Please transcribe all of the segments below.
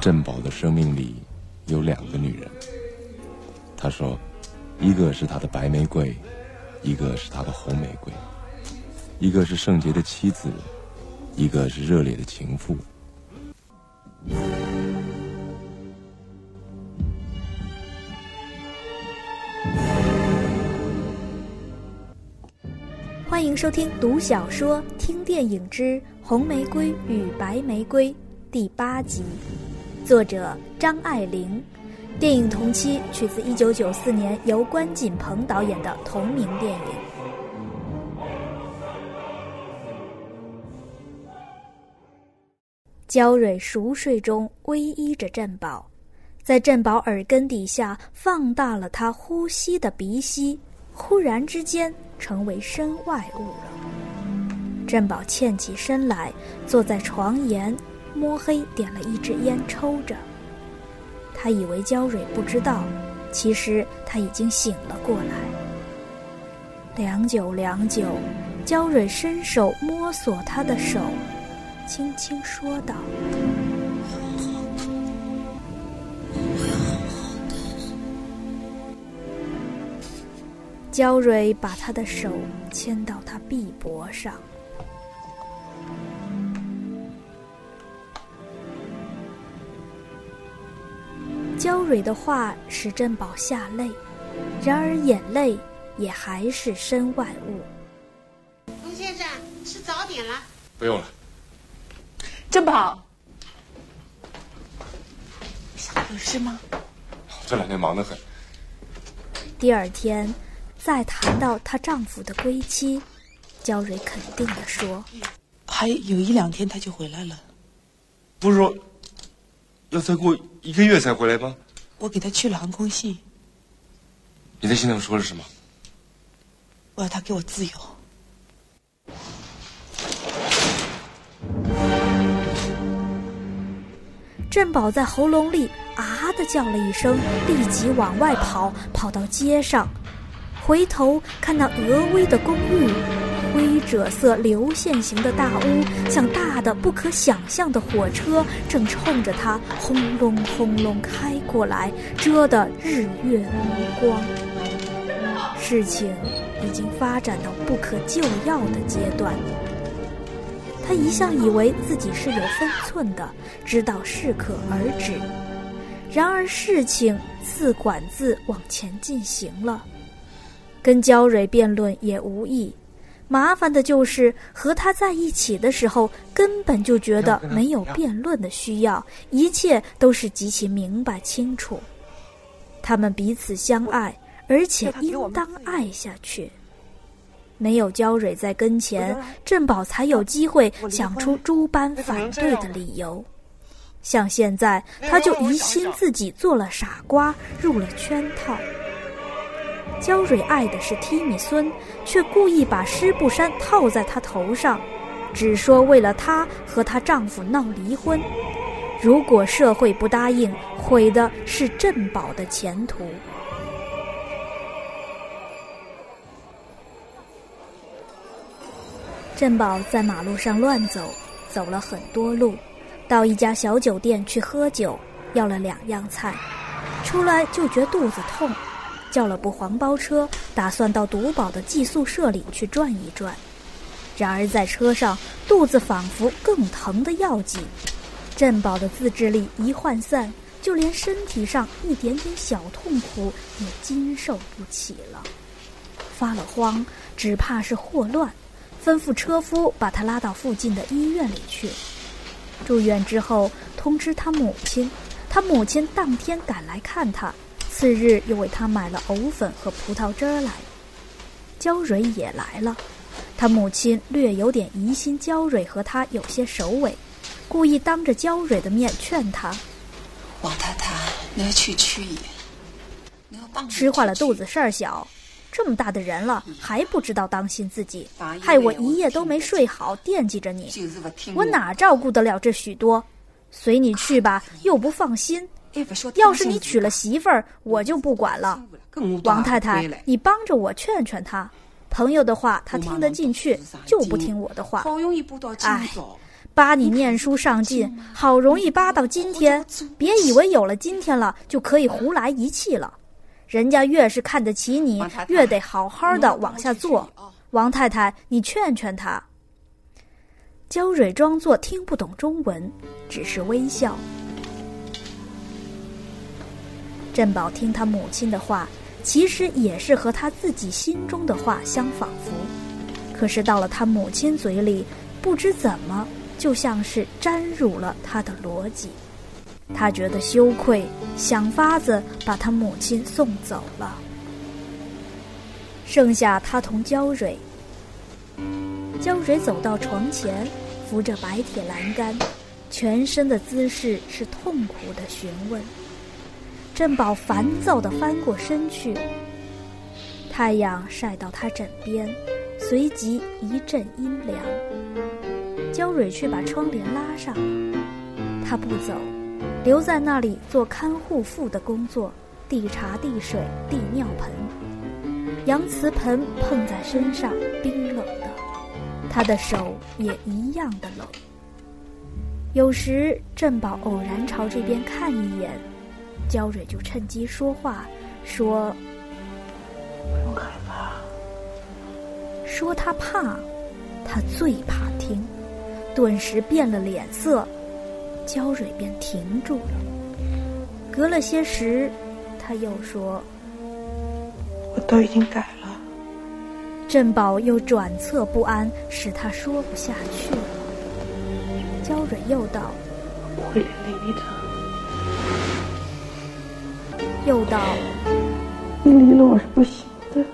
珍宝的生命里有两个女人，他说，一个是他的白玫瑰，一个是他的红玫瑰，一个是圣洁的妻子，一个是热烈的情妇。欢迎收听读小说、听电影之《红玫瑰与白玫瑰》第八集。作者张爱玲，电影同期取自一九九四年由关锦鹏导演的同名电影。焦蕊熟睡中偎依着振宝，在振宝耳根底下放大了他呼吸的鼻息，忽然之间成为身外物了。振宝欠起身来，坐在床沿。摸黑点了一支烟抽着，他以为焦蕊不知道，其实他已经醒了过来。良久良久，焦蕊伸手摸索他的手，轻轻说道：“焦蕊把他的手牵到他臂膊上。焦蕊的话使珍宝下泪，然而眼泪也还是身外物。龙先生，吃早点了。不用了。珍宝，有事吗？这两天忙得很。第二天，再谈到她丈夫的归期，焦蕊肯定的说：“还有一两天他就回来了。”不是说。要再过一个月才回来吗？我给他去了航空系。你在信上说了什么？我要他给我自由。振宝在喉咙里啊的叫了一声，立即往外跑，跑到街上，回头看那峨巍的公寓。灰赭色流线型的大屋，像大的不可想象的火车，正冲着他轰隆轰隆开过来，遮得日月无光。事情已经发展到不可救药的阶段。他一向以为自己是有分寸的，知道适可而止。然而事情自管自往前进行了，跟焦蕊辩论也无益。麻烦的就是和他在一起的时候，根本就觉得没有辩论的需要，一切都是极其明白清楚。他们彼此相爱，而且应当爱下去。没有焦蕊在跟前，振宝才有机会想出诸般反对的理由。像现在，他就疑心自己做了傻瓜，入了圈套。焦蕊爱的是提米孙，却故意把湿布衫套在他头上，只说为了他和她丈夫闹离婚。如果社会不答应，毁的是振宝的前途。振宝在马路上乱走，走了很多路，到一家小酒店去喝酒，要了两样菜，出来就觉肚子痛。叫了部黄包车，打算到赌宝的寄宿舍里去转一转。然而在车上，肚子仿佛更疼的要紧。振宝的自制力一涣散，就连身体上一点点小痛苦也经受不起了。发了慌，只怕是霍乱，吩咐车夫把他拉到附近的医院里去。住院之后，通知他母亲，他母亲当天赶来看他。次日又为他买了藕粉和葡萄汁儿来，焦蕊也来了。他母亲略有点疑心焦蕊和他有些首尾，故意当着焦蕊的面劝他：“王太太，你要去区医院，吃坏了肚子事儿小，这么大的人了，还不知道当心自己，害我一夜都没睡好，惦记着你。我哪照顾得了这许多？随你去吧，又不放心。要是你娶了媳妇儿，我就不管了。王太太，你帮着我劝劝他。朋友的话他听得进去，就不听我的话。哎，扒你念书上进，好容易扒到今天，别以为有了今天了就可以胡来一气了。人家越是看得起你，越得好好的往下做。王太太，你劝劝他。焦蕊装作听不懂中文，只是微笑。振宝听他母亲的话，其实也是和他自己心中的话相仿佛。可是到了他母亲嘴里，不知怎么，就像是沾入了他的逻辑。他觉得羞愧，想法子把他母亲送走了。剩下他同焦蕊。焦蕊走到床前，扶着白铁栏杆，全身的姿势是痛苦的询问。珍宝烦躁地翻过身去，太阳晒到他枕边，随即一阵阴凉。焦蕊却把窗帘拉上，他不走。留在那里做看护妇的工作，递茶、递水、递尿盆。洋瓷盆碰在身上，冰冷的，他的手也一样的冷。有时振宝偶然朝这边看一眼，焦蕊就趁机说话，说：“不用害怕。”说他怕，他最怕听，顿时变了脸色。焦蕊便停住了。隔了些时，他又说：“我都已经改了。”振宝又转侧不安，使他说不下去了。焦蕊又道：“我会连累你的。”又道：“你离了我是不行的。”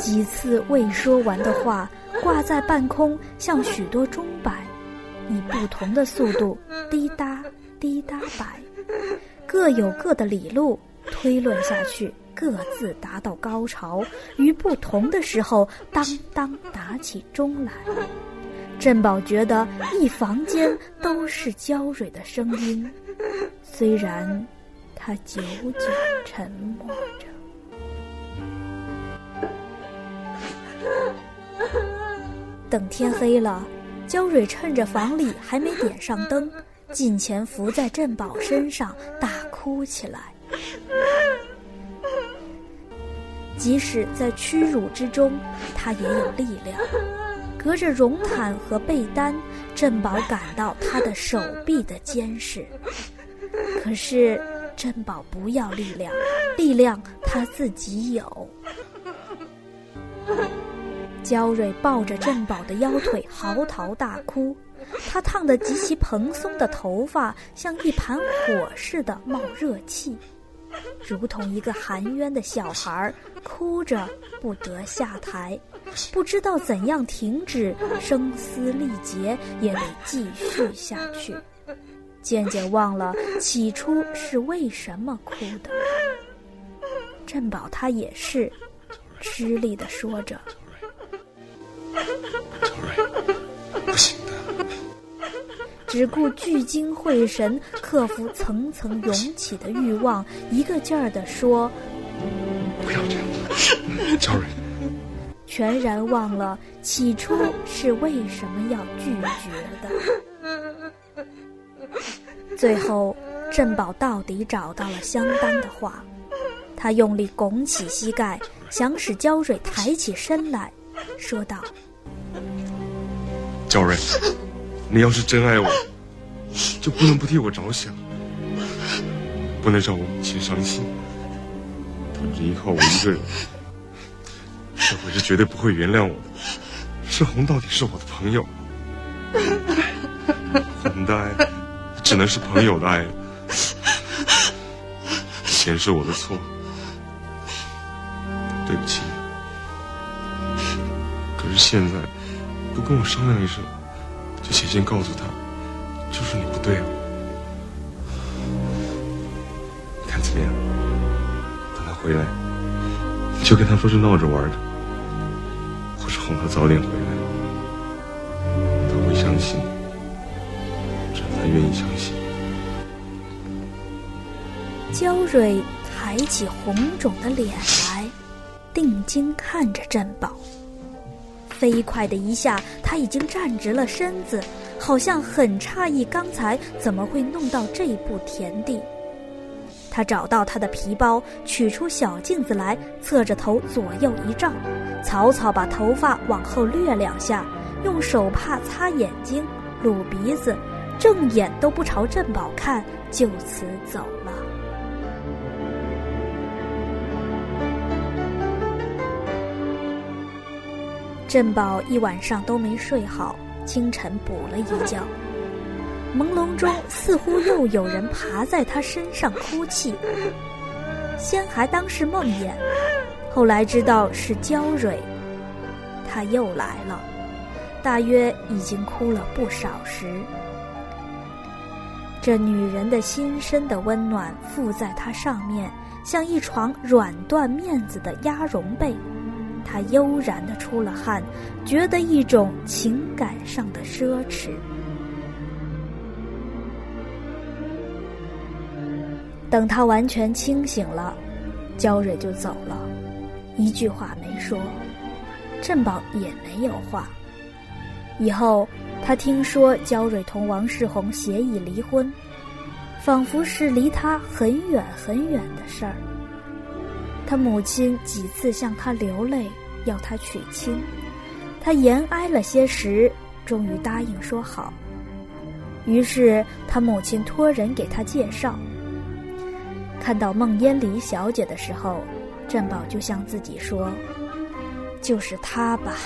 几次未说完的话挂在半空，像许多钟摆。以不同的速度 滴答滴答摆，各有各的理路推论下去，各自达到高潮。于不同的时候，当当打起钟来。振宝觉得一房间都是焦蕊的声音，虽然他久久沉默着。等天黑了。焦蕊趁着房里还没点上灯，近前伏在振宝身上大哭起来。即使在屈辱之中，他也有力量。隔着绒毯和被单，振宝感到他的手臂的坚实。可是振宝不要力量，力量他自己有。焦蕊抱着振宝的腰腿嚎啕大哭，她烫得极其蓬松的头发像一盘火似的冒热气，如同一个含冤的小孩，哭着不得下台，不知道怎样停止，声嘶力竭也得继续下去，渐渐忘了起初是为什么哭的。振宝他也是，吃力地说着。只顾聚精会神克服层层涌起的欲望，一个劲儿地说：“不要这样，赵蕊。”全然忘了起初是为什么要拒绝的。最后，振宝到底找到了相当的话，他用力拱起膝盖，想使焦蕊抬起身来，说道。焦瑞，你要是真爱我，就不能不替我着想，不能让我母亲伤心。等着依靠我一个人，社会是绝对不会原谅我的。世红到底是我的朋友，我们的爱只能是朋友的爱了。钱是我的错，对不起。可是现在。不跟我商量一声，就写信告诉他，就是你不对了。你看怎么样？等他回来，就跟他说是闹着玩的，或是哄他早点回来，他会相信，只要他愿意相信。焦蕊抬起红肿的脸来，定睛看着珍宝。飞快的一下，他已经站直了身子，好像很诧异刚才怎么会弄到这步田地。他找到他的皮包，取出小镜子来，侧着头左右一照，草草把头发往后掠两下，用手帕擦眼睛、撸鼻子，正眼都不朝珍宝看，就此走了。振宝一晚上都没睡好，清晨补了一觉。朦胧中，似乎又有人爬在他身上哭泣。先还当是梦魇，后来知道是娇蕊。他又来了，大约已经哭了不少时。这女人的心深的温暖附在他上面，像一床软缎面子的鸭绒被。他悠然的出了汗，觉得一种情感上的奢侈。等他完全清醒了，焦蕊就走了，一句话没说。振宝也没有话。以后他听说焦蕊同王世宏协议离婚，仿佛是离他很远很远的事儿。他母亲几次向他流泪，要他娶亲，他延挨了些时，终于答应说好。于是他母亲托人给他介绍。看到孟烟离小姐的时候，振宝就向自己说：“就是她吧。”